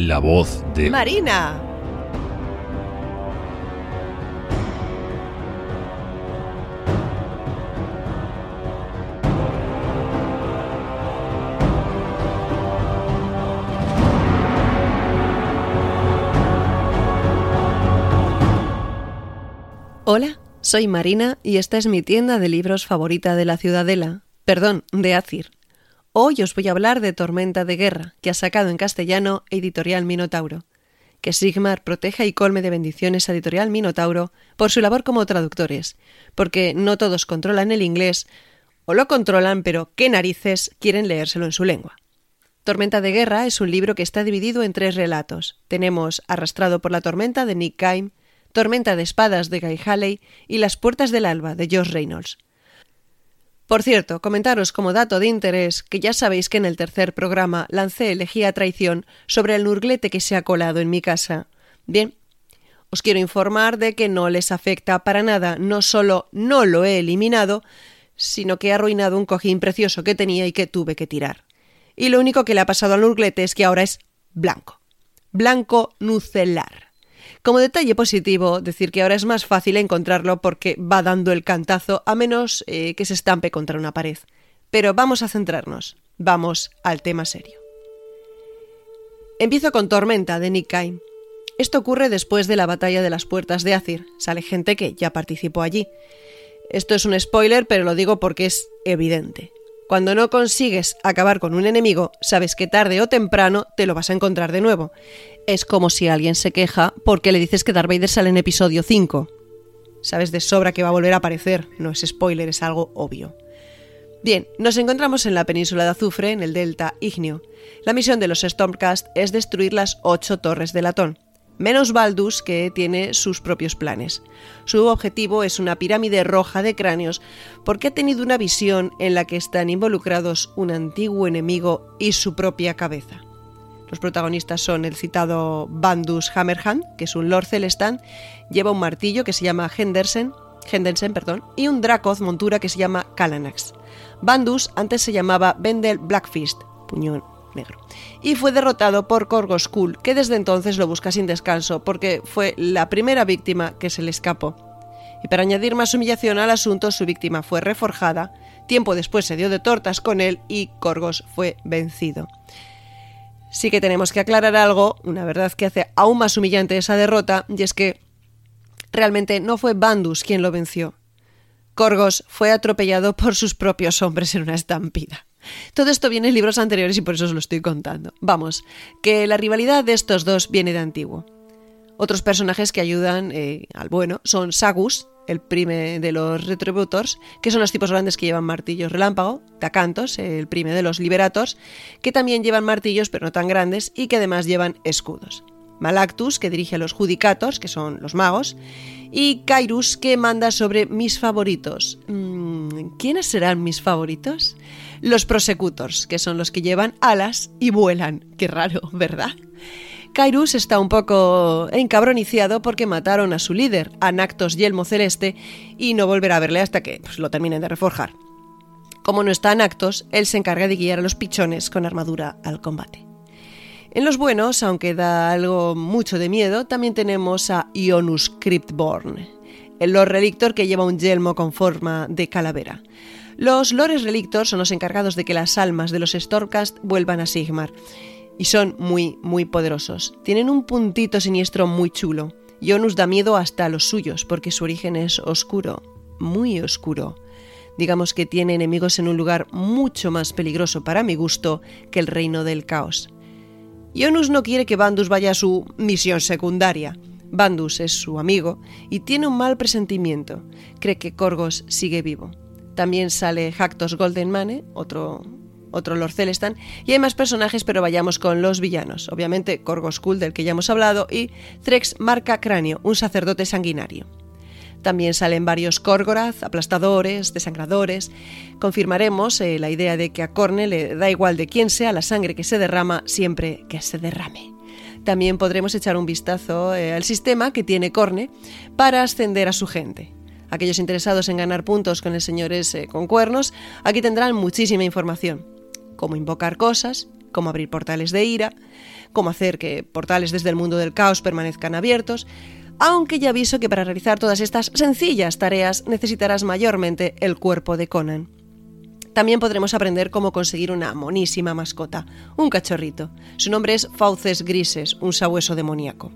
La voz de Marina. Hola, soy Marina y esta es mi tienda de libros favorita de la Ciudadela, perdón, de Azir. Hoy os voy a hablar de Tormenta de Guerra, que ha sacado en castellano Editorial Minotauro. Que Sigmar proteja y colme de bendiciones a Editorial Minotauro por su labor como traductores, porque no todos controlan el inglés, o lo controlan, pero qué narices quieren leérselo en su lengua. Tormenta de Guerra es un libro que está dividido en tres relatos. Tenemos Arrastrado por la tormenta de Nick Kime, Tormenta de espadas de Guy Halley y Las puertas del alba de Josh Reynolds. Por cierto, comentaros como dato de interés que ya sabéis que en el tercer programa lancé elegía traición sobre el nurglete que se ha colado en mi casa. Bien, os quiero informar de que no les afecta para nada, no solo no lo he eliminado, sino que he arruinado un cojín precioso que tenía y que tuve que tirar. Y lo único que le ha pasado al nurglete es que ahora es blanco. Blanco nucelar. Como detalle positivo, decir que ahora es más fácil encontrarlo porque va dando el cantazo a menos eh, que se estampe contra una pared. Pero vamos a centrarnos, vamos al tema serio. Empiezo con Tormenta de Nick Kine. Esto ocurre después de la batalla de las puertas de Azir. Sale gente que ya participó allí. Esto es un spoiler, pero lo digo porque es evidente. Cuando no consigues acabar con un enemigo, sabes que tarde o temprano te lo vas a encontrar de nuevo. Es como si alguien se queja porque le dices que Darth Vader sale en episodio 5. Sabes de sobra que va a volver a aparecer, no es spoiler, es algo obvio. Bien, nos encontramos en la península de Azufre, en el delta ígneo. La misión de los Stormcast es destruir las ocho torres de latón menos Baldus, que tiene sus propios planes. Su objetivo es una pirámide roja de cráneos porque ha tenido una visión en la que están involucrados un antiguo enemigo y su propia cabeza. Los protagonistas son el citado Bandus Hammerhand, que es un Lord Celestan, lleva un martillo que se llama Henderson, Henderson perdón, y un Dracoth montura que se llama Kalanax. Bandus antes se llamaba Bendel Blackfist, puñón negro. Y fue derrotado por Korgoskul, que desde entonces lo busca sin descanso, porque fue la primera víctima que se le escapó. Y para añadir más humillación al asunto, su víctima fue reforjada, tiempo después se dio de tortas con él y Korgos fue vencido. Sí que tenemos que aclarar algo, una verdad que hace aún más humillante esa derrota, y es que realmente no fue Bandus quien lo venció. Korgos fue atropellado por sus propios hombres en una estampida. Todo esto viene en libros anteriores y por eso os lo estoy contando. Vamos, que la rivalidad de estos dos viene de antiguo. Otros personajes que ayudan eh, al bueno son Sagus, el prime de los Retributors, que son los tipos grandes que llevan martillos relámpago, Tacantos, el prime de los Liberators, que también llevan martillos pero no tan grandes y que además llevan escudos. Malactus, que dirige a los Judicatos, que son los magos, y Kairos, que manda sobre mis favoritos. Mm, ¿Quiénes serán mis favoritos? Los Prosecutors, que son los que llevan alas y vuelan. Qué raro, ¿verdad? Kairos está un poco encabroniciado porque mataron a su líder, Anactos Yelmo Celeste, y no volverá a verle hasta que pues, lo terminen de reforjar. Como no está Anactos, él se encarga de guiar a los pichones con armadura al combate. En los buenos, aunque da algo mucho de miedo, también tenemos a Ionus Cryptborn, el Lord Relictor que lleva un yelmo con forma de calavera. Los Lores Relictor son los encargados de que las almas de los Stormcast vuelvan a Sigmar. Y son muy, muy poderosos. Tienen un puntito siniestro muy chulo. Ionus da miedo hasta a los suyos, porque su origen es oscuro, muy oscuro. Digamos que tiene enemigos en un lugar mucho más peligroso para mi gusto que el reino del caos. Ionus no quiere que Bandus vaya a su misión secundaria. Bandus es su amigo y tiene un mal presentimiento. Cree que Corgos sigue vivo. También sale Hactos Goldenmane, otro, otro Lord Celestan, y hay más personajes, pero vayamos con los villanos. Obviamente Corgos Cool, del que ya hemos hablado, y Threx Marca Cráneo, un sacerdote sanguinario. También salen varios Korgorath, aplastadores, desangradores. Confirmaremos eh, la idea de que a Corne le da igual de quién sea la sangre que se derrama, siempre que se derrame. También podremos echar un vistazo eh, al sistema que tiene Corne para ascender a su gente. Aquellos interesados en ganar puntos con el señor S con cuernos, aquí tendrán muchísima información. Cómo invocar cosas, cómo abrir portales de ira, cómo hacer que portales desde el mundo del caos permanezcan abiertos, aunque ya aviso que para realizar todas estas sencillas tareas necesitarás mayormente el cuerpo de Conan. También podremos aprender cómo conseguir una monísima mascota, un cachorrito. Su nombre es Fauces Grises, un sabueso demoníaco.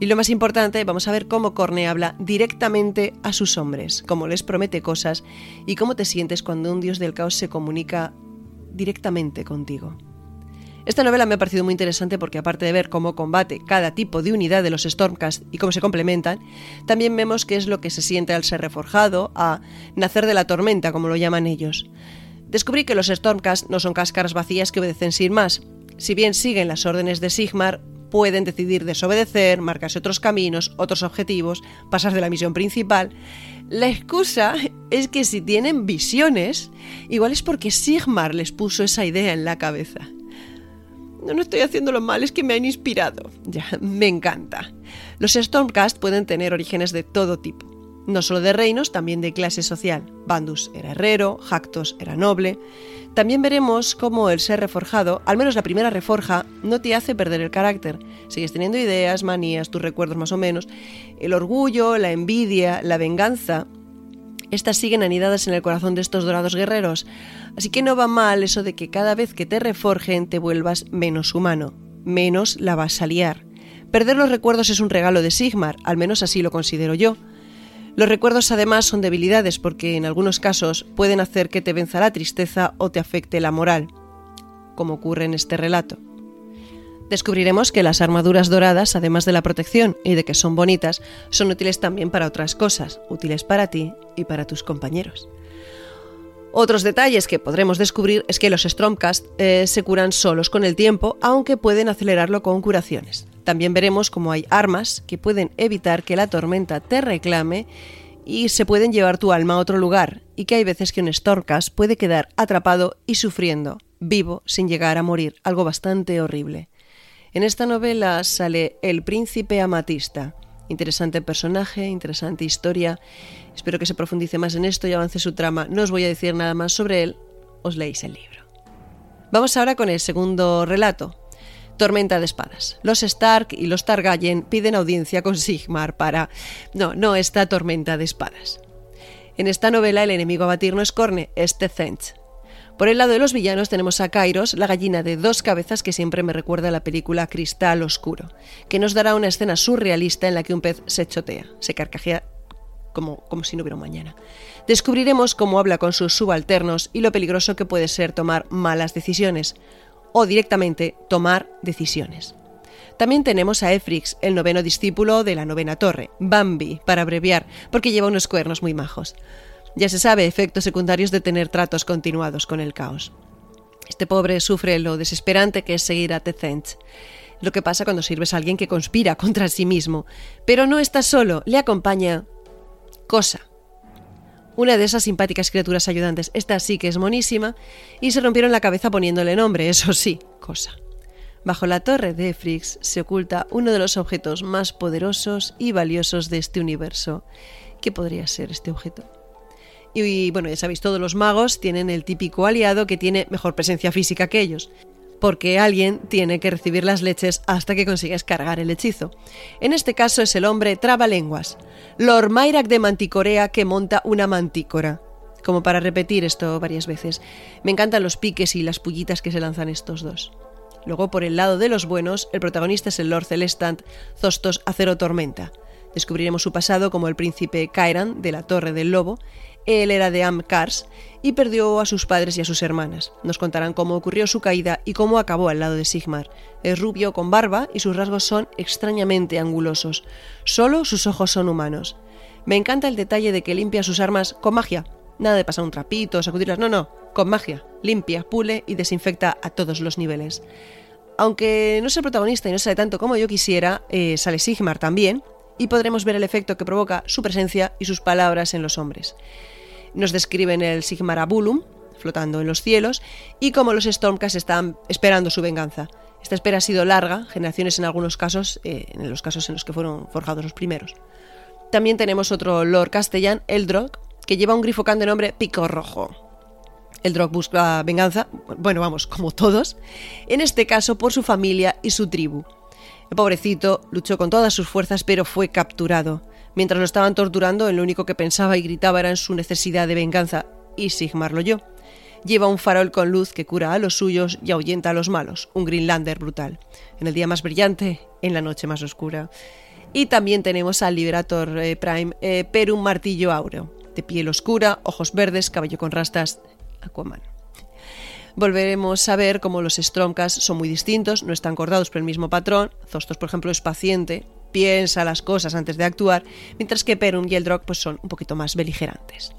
Y lo más importante, vamos a ver cómo Corne habla directamente a sus hombres, cómo les promete cosas y cómo te sientes cuando un dios del caos se comunica directamente contigo. Esta novela me ha parecido muy interesante porque aparte de ver cómo combate cada tipo de unidad de los Stormcast y cómo se complementan, también vemos qué es lo que se siente al ser reforjado, a nacer de la tormenta, como lo llaman ellos. Descubrí que los Stormcast no son cáscaras vacías que obedecen sin más. Si bien siguen las órdenes de Sigmar, pueden decidir desobedecer, marcarse otros caminos, otros objetivos, pasar de la misión principal. La excusa es que si tienen visiones, igual es porque Sigmar les puso esa idea en la cabeza. No, no estoy haciéndolo mal, es que me han inspirado. Ya, me encanta. Los Stormcast pueden tener orígenes de todo tipo. No solo de reinos, también de clase social. Bandus era herrero, Jactos era noble. También veremos cómo el ser reforjado, al menos la primera reforja, no te hace perder el carácter. Sigues teniendo ideas, manías, tus recuerdos más o menos. El orgullo, la envidia, la venganza estas siguen anidadas en el corazón de estos dorados guerreros, así que no va mal eso de que cada vez que te reforjen te vuelvas menos humano, menos la vas a liar. Perder los recuerdos es un regalo de Sigmar, al menos así lo considero yo. Los recuerdos además son debilidades porque en algunos casos pueden hacer que te venza la tristeza o te afecte la moral, como ocurre en este relato. Descubriremos que las armaduras doradas, además de la protección y de que son bonitas, son útiles también para otras cosas, útiles para ti y para tus compañeros. Otros detalles que podremos descubrir es que los Stromcast eh, se curan solos con el tiempo, aunque pueden acelerarlo con curaciones. También veremos cómo hay armas que pueden evitar que la tormenta te reclame y se pueden llevar tu alma a otro lugar, y que hay veces que un Stormcast puede quedar atrapado y sufriendo, vivo, sin llegar a morir, algo bastante horrible. En esta novela sale el príncipe amatista. Interesante personaje, interesante historia. Espero que se profundice más en esto y avance su trama. No os voy a decir nada más sobre él, os leéis el libro. Vamos ahora con el segundo relato. Tormenta de espadas. Los Stark y los Targaryen piden audiencia con Sigmar para... No, no esta tormenta de espadas. En esta novela el enemigo a batir no es Corne, es Tezench, por el lado de los villanos tenemos a Kairos, la gallina de dos cabezas que siempre me recuerda a la película Cristal Oscuro, que nos dará una escena surrealista en la que un pez se chotea, se carcajea como, como si no hubiera un mañana. Descubriremos cómo habla con sus subalternos y lo peligroso que puede ser tomar malas decisiones, o directamente tomar decisiones. También tenemos a Efrix, el noveno discípulo de la novena torre, Bambi, para abreviar, porque lleva unos cuernos muy majos. Ya se sabe efectos secundarios de tener tratos continuados con el caos. Este pobre sufre lo desesperante que es seguir a Tezench. Lo que pasa cuando sirves a alguien que conspira contra sí mismo. Pero no está solo, le acompaña Cosa. Una de esas simpáticas criaturas ayudantes. Esta sí que es monísima. Y se rompieron la cabeza poniéndole nombre, eso sí, Cosa. Bajo la torre de Efrix se oculta uno de los objetos más poderosos y valiosos de este universo. ¿Qué podría ser este objeto? Y bueno, ya sabéis, todos los magos tienen el típico aliado que tiene mejor presencia física que ellos, porque alguien tiene que recibir las leches hasta que consigas cargar el hechizo. En este caso es el hombre trabalenguas, Lord Myrak de Manticorea que monta una mantícora. Como para repetir esto varias veces. Me encantan los piques y las pullitas que se lanzan estos dos. Luego, por el lado de los buenos, el protagonista es el Lord Celestant Zostos Acero Tormenta. Descubriremos su pasado como el príncipe Kairan de la Torre del Lobo él era de Amkars y perdió a sus padres y a sus hermanas. Nos contarán cómo ocurrió su caída y cómo acabó al lado de Sigmar. Es rubio con barba y sus rasgos son extrañamente angulosos. Solo sus ojos son humanos. Me encanta el detalle de que limpia sus armas con magia. Nada de pasar un trapito, sacudirlas, no, no, con magia. Limpia, pule y desinfecta a todos los niveles. Aunque no es el protagonista y no sale tanto como yo quisiera, eh, sale Sigmar también, y podremos ver el efecto que provoca su presencia y sus palabras en los hombres. Nos describen el Sigmarabulum, flotando en los cielos, y cómo los Stormcast están esperando su venganza. Esta espera ha sido larga, generaciones en algunos casos, eh, en los casos en los que fueron forjados los primeros. También tenemos otro Lord castellán, Eldrock, que lleva un grifocán de nombre Pico Rojo. El Drog busca venganza, bueno, vamos, como todos, en este caso por su familia y su tribu. El pobrecito luchó con todas sus fuerzas, pero fue capturado. Mientras lo estaban torturando, el único que pensaba y gritaba era en su necesidad de venganza, y Sigmar lo oyó. Lleva un farol con luz que cura a los suyos y ahuyenta a los malos, un Greenlander brutal. En el día más brillante, en la noche más oscura. Y también tenemos al Liberator eh, Prime eh, Perum Martillo Aureo, de piel oscura, ojos verdes, cabello con rastas, Aquaman. Volveremos a ver cómo los Stormcast son muy distintos, no están cordados por el mismo patrón. Zostos, por ejemplo, es paciente, piensa las cosas antes de actuar, mientras que Perum y el Drog pues, son un poquito más beligerantes.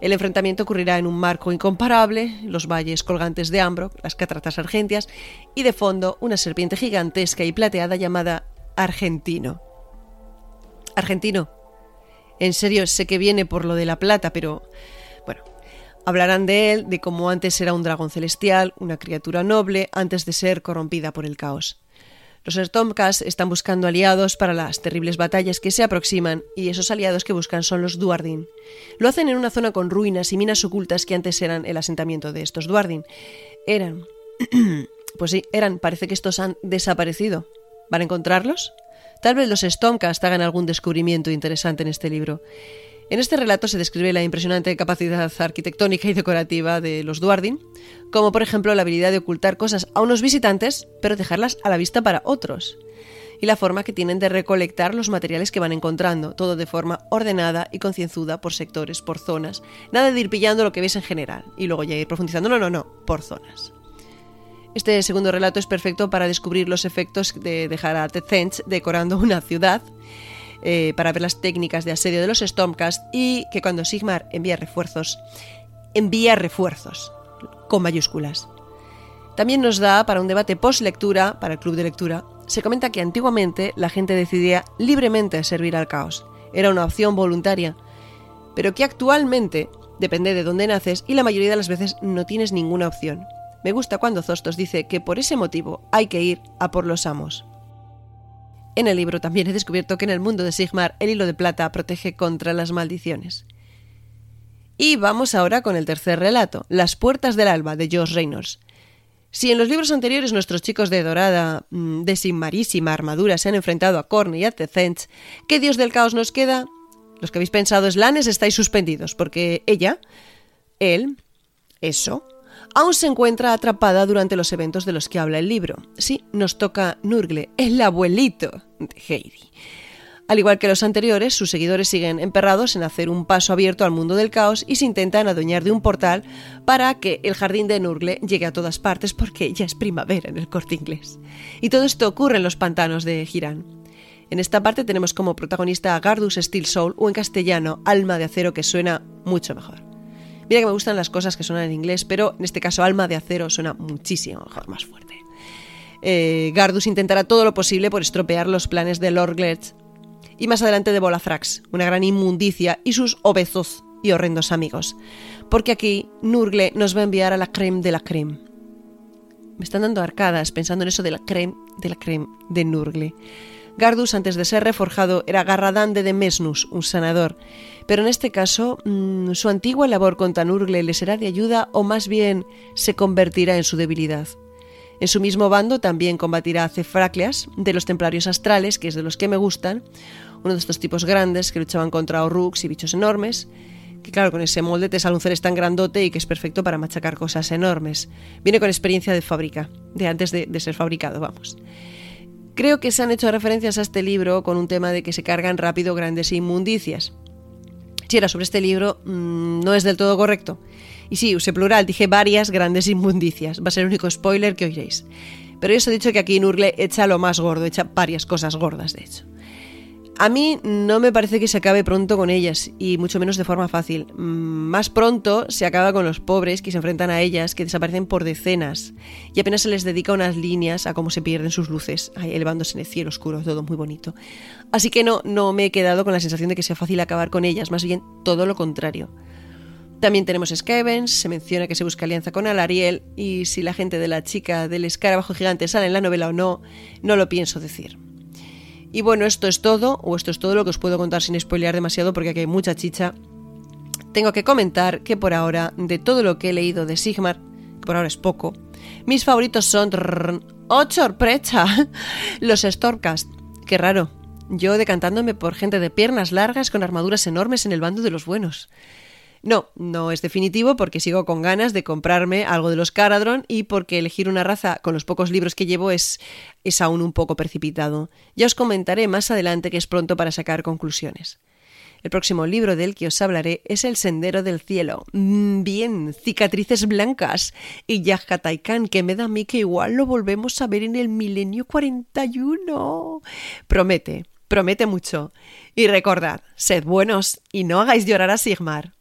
El enfrentamiento ocurrirá en un marco incomparable, los valles colgantes de Ambrook, las cataratas argentias y de fondo una serpiente gigantesca y plateada llamada Argentino. Argentino. En serio, sé que viene por lo de la plata, pero hablarán de él, de cómo antes era un dragón celestial, una criatura noble, antes de ser corrompida por el caos. Los Stormcast están buscando aliados para las terribles batallas que se aproximan y esos aliados que buscan son los Duardin. Lo hacen en una zona con ruinas y minas ocultas que antes eran el asentamiento de estos Duardin. Eran... pues sí, eran. Parece que estos han desaparecido. ¿Van a encontrarlos? Tal vez los Stormcast hagan algún descubrimiento interesante en este libro. En este relato se describe la impresionante capacidad arquitectónica y decorativa de los Duardin, como por ejemplo la habilidad de ocultar cosas a unos visitantes, pero dejarlas a la vista para otros, y la forma que tienen de recolectar los materiales que van encontrando, todo de forma ordenada y concienzuda por sectores, por zonas, nada de ir pillando lo que ves en general y luego ya ir profundizando, no, no, no, por zonas. Este segundo relato es perfecto para descubrir los efectos de dejar a Zench decorando una ciudad eh, para ver las técnicas de asedio de los Stormcast y que cuando Sigmar envía refuerzos, envía refuerzos, con mayúsculas. También nos da para un debate post-lectura, para el club de lectura, se comenta que antiguamente la gente decidía libremente servir al caos. Era una opción voluntaria, pero que actualmente depende de dónde naces y la mayoría de las veces no tienes ninguna opción. Me gusta cuando Zostos dice que por ese motivo hay que ir a por los amos. En el libro también he descubierto que en el mundo de Sigmar el hilo de plata protege contra las maldiciones. Y vamos ahora con el tercer relato, Las puertas del alba, de Josh Reynolds. Si en los libros anteriores nuestros chicos de dorada, mm, de sin armadura se han enfrentado a Korn y a Tezench, ¿qué dios del caos nos queda? Los que habéis pensado Slanes estáis suspendidos, porque ella, él, eso, aún se encuentra atrapada durante los eventos de los que habla el libro. Sí, nos toca Nurgle, el abuelito de Heidi. Al igual que los anteriores, sus seguidores siguen emperrados en hacer un paso abierto al mundo del caos y se intentan adueñar de un portal para que el jardín de Nurgle llegue a todas partes porque ya es primavera en el corte inglés. Y todo esto ocurre en los pantanos de Girán. En esta parte tenemos como protagonista a Gardus Steel Soul o en castellano Alma de Acero que suena mucho mejor. Mira que me gustan las cosas que suenan en inglés, pero en este caso Alma de Acero suena muchísimo mejor, más fuerte. Eh, Gardus intentará todo lo posible por estropear los planes de Lord Gletz y más adelante de Bolafrax, una gran inmundicia, y sus obesos y horrendos amigos. Porque aquí Nurgle nos va a enviar a la creme de la creme. Me están dando arcadas pensando en eso de la creme de la creme de Nurgle. Gardus, antes de ser reforjado, era Garradán de Mesnus, un sanador. Pero en este caso, mm, su antigua labor con Tanurgle le será de ayuda o más bien se convertirá en su debilidad. En su mismo bando también combatirá a Cefracleas, de los templarios astrales, que es de los que me gustan, uno de estos tipos grandes que luchaban contra Oruks y bichos enormes, que claro, con ese molde te sale un tan grandote y que es perfecto para machacar cosas enormes. Viene con experiencia de fábrica, de antes de ser fabricado, vamos. Creo que se han hecho referencias a este libro con un tema de que se cargan rápido grandes inmundicias. Si era sobre este libro, mm, no es del todo correcto. Y sí, usé plural, dije varias grandes inmundicias. Va a ser el único spoiler que oiréis. Pero yo os he dicho que aquí Nurgle echa lo más gordo, echa varias cosas gordas, de hecho. A mí no me parece que se acabe pronto con ellas, y mucho menos de forma fácil. Mm, más pronto se acaba con los pobres que se enfrentan a ellas, que desaparecen por decenas, y apenas se les dedica unas líneas a cómo se pierden sus luces, elevándose en el cielo oscuro, todo muy bonito. Así que no, no me he quedado con la sensación de que sea fácil acabar con ellas, más bien todo lo contrario. También tenemos Skavens, se menciona que se busca alianza con Alariel, y si la gente de la chica del escarabajo gigante sale en la novela o no, no lo pienso decir. Y bueno, esto es todo, o esto es todo lo que os puedo contar sin spoilear demasiado porque aquí hay mucha chicha. tengo que comentar que por ahora, de todo lo que he leído de Sigmar, que por ahora es poco, mis favoritos son... ¡Oh, sorpresa! Los Stormcast. Qué raro. Yo decantándome por gente de piernas largas con armaduras enormes en el bando de los buenos. No, no es definitivo porque sigo con ganas de comprarme algo de los Caradron y porque elegir una raza con los pocos libros que llevo es, es aún un poco precipitado. Ya os comentaré más adelante que es pronto para sacar conclusiones. El próximo libro del que os hablaré es El Sendero del Cielo. Mm, bien, cicatrices blancas. Y Taikan, que me da a mí que igual lo volvemos a ver en el milenio 41. Promete, promete mucho. Y recordad, sed buenos y no hagáis llorar a Sigmar.